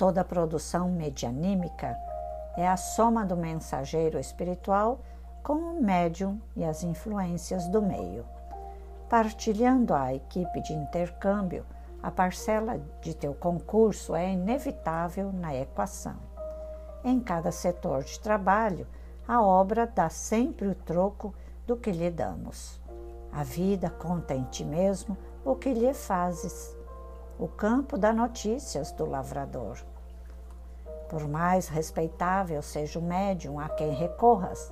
Toda produção medianímica é a soma do mensageiro espiritual com o médium e as influências do meio. Partilhando a equipe de intercâmbio, a parcela de teu concurso é inevitável na equação. Em cada setor de trabalho, a obra dá sempre o troco do que lhe damos. A vida conta em ti mesmo o que lhe fazes. O campo dá notícias do lavrador. Por mais respeitável seja o médium a quem recorras,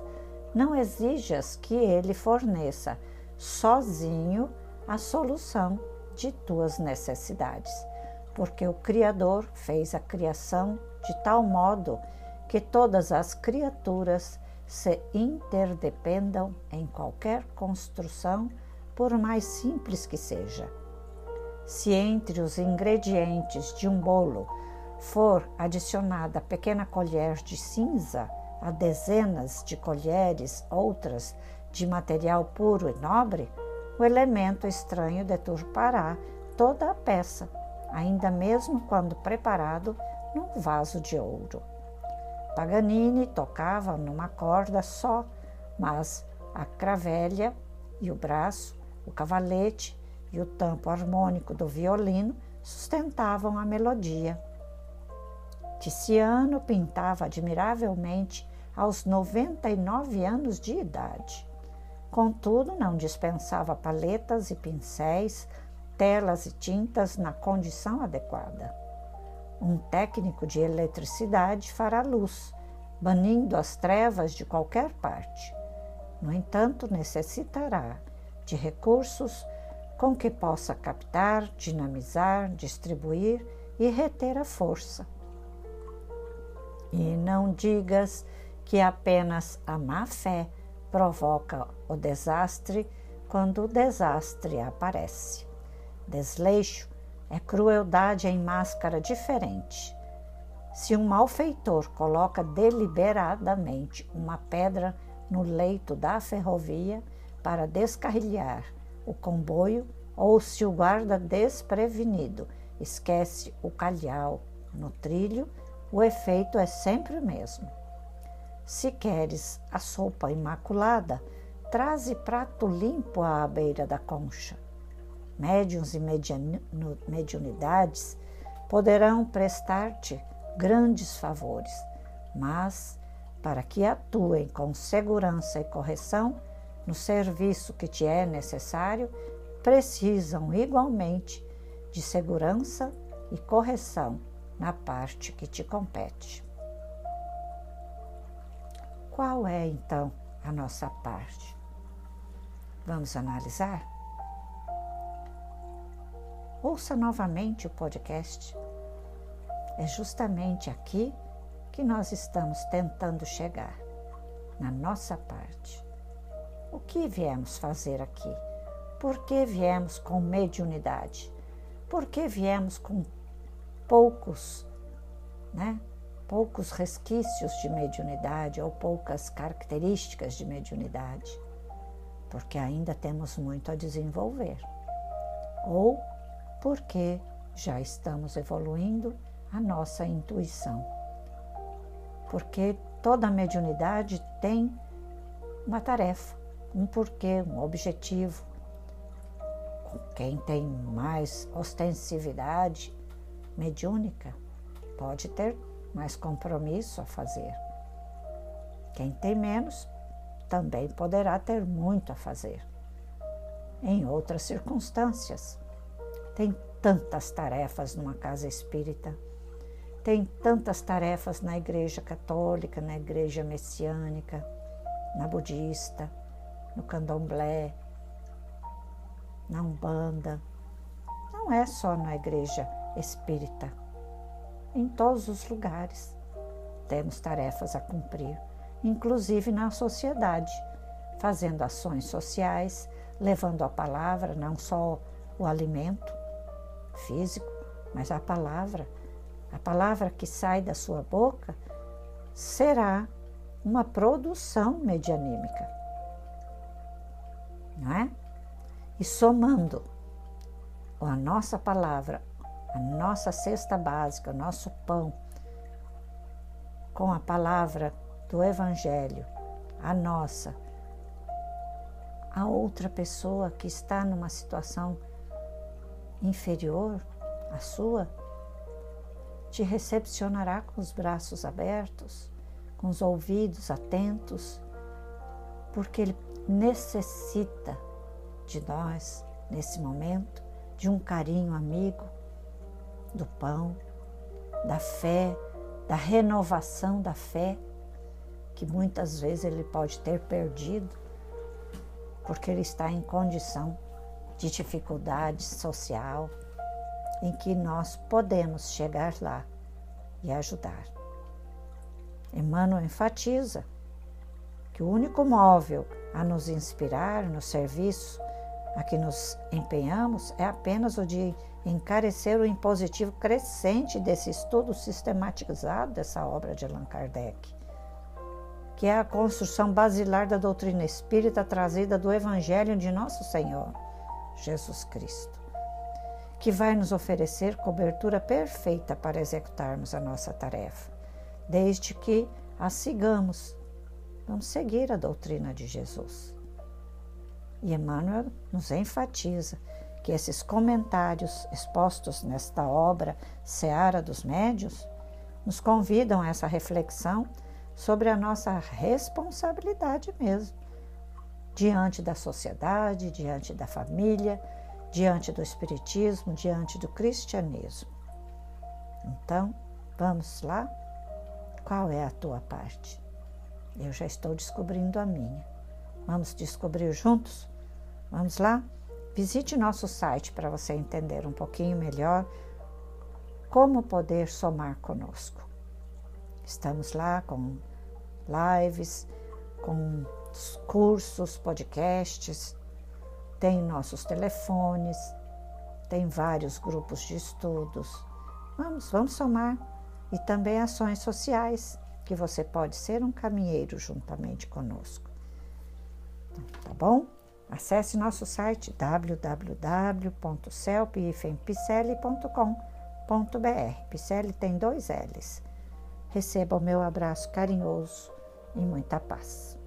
não exijas que ele forneça sozinho a solução de tuas necessidades, porque o Criador fez a criação de tal modo que todas as criaturas se interdependam em qualquer construção, por mais simples que seja. Se entre os ingredientes de um bolo for adicionada pequena colher de cinza a dezenas de colheres outras de material puro e nobre, o elemento estranho deturpará toda a peça, ainda mesmo quando preparado num vaso de ouro. Paganini tocava numa corda só, mas a cravelha e o braço, o cavalete e o tampo harmônico do violino sustentavam a melodia. Tiziano pintava admiravelmente aos 99 anos de idade. Contudo, não dispensava paletas e pincéis, telas e tintas na condição adequada. Um técnico de eletricidade fará luz, banindo as trevas de qualquer parte. No entanto, necessitará de recursos com que possa captar, dinamizar, distribuir e reter a força e não digas que apenas a má fé provoca o desastre quando o desastre aparece. Desleixo é crueldade em máscara diferente. Se um malfeitor coloca deliberadamente uma pedra no leito da ferrovia para descarrilhar o comboio, ou se o guarda desprevenido esquece o calhau no trilho, o efeito é sempre o mesmo. Se queres a sopa imaculada, traze prato limpo à beira da concha. Médiuns e mediunidades poderão prestar-te grandes favores, mas para que atuem com segurança e correção no serviço que te é necessário, precisam igualmente de segurança e correção na parte que te compete. Qual é então a nossa parte? Vamos analisar? Ouça novamente o podcast. É justamente aqui que nós estamos tentando chegar, na nossa parte. O que viemos fazer aqui? Por que viemos com mediunidade? Por que viemos com poucos, né? poucos resquícios de mediunidade ou poucas características de mediunidade, porque ainda temos muito a desenvolver, ou porque já estamos evoluindo a nossa intuição. Porque toda mediunidade tem uma tarefa, um porquê, um objetivo. Quem tem mais ostensividade mediúnica pode ter mais compromisso a fazer. Quem tem menos também poderá ter muito a fazer. Em outras circunstâncias, tem tantas tarefas numa casa espírita, tem tantas tarefas na igreja católica, na igreja messiânica, na budista, no candomblé, na umbanda. Não é só na igreja espírita. em todos os lugares. Temos tarefas a cumprir, inclusive na sociedade, fazendo ações sociais, levando a palavra, não só o alimento físico, mas a palavra. A palavra que sai da sua boca será uma produção medianímica. Não é? E somando a nossa palavra, a nossa cesta básica, o nosso pão, com a palavra do Evangelho, a nossa, a outra pessoa que está numa situação inferior à sua, te recepcionará com os braços abertos, com os ouvidos atentos, porque ele necessita de nós nesse momento, de um carinho amigo, do pão, da fé, da renovação da fé, que muitas vezes ele pode ter perdido, porque ele está em condição de dificuldade social, em que nós podemos chegar lá e ajudar. Emmanuel enfatiza que o único móvel a nos inspirar no serviço a que nos empenhamos é apenas o de encarecer o impositivo crescente desse estudo sistematizado dessa obra de Allan Kardec, que é a construção basilar da doutrina espírita trazida do Evangelho de Nosso Senhor Jesus Cristo, que vai nos oferecer cobertura perfeita para executarmos a nossa tarefa, desde que a sigamos. Vamos seguir a doutrina de Jesus. E Emmanuel nos enfatiza que esses comentários expostos nesta obra Seara dos Médios nos convidam a essa reflexão sobre a nossa responsabilidade mesmo diante da sociedade, diante da família, diante do Espiritismo, diante do cristianismo. Então, vamos lá? Qual é a tua parte? Eu já estou descobrindo a minha. Vamos descobrir juntos? Vamos lá? Visite nosso site para você entender um pouquinho melhor como poder somar conosco. Estamos lá com lives, com cursos, podcasts, tem nossos telefones, tem vários grupos de estudos. Vamos, vamos somar. E também ações sociais, que você pode ser um caminheiro juntamente conosco. Então, tá bom? Acesse nosso site www.celpifempicele.com.br. Picele tem dois L's. Receba o meu abraço carinhoso e muita paz.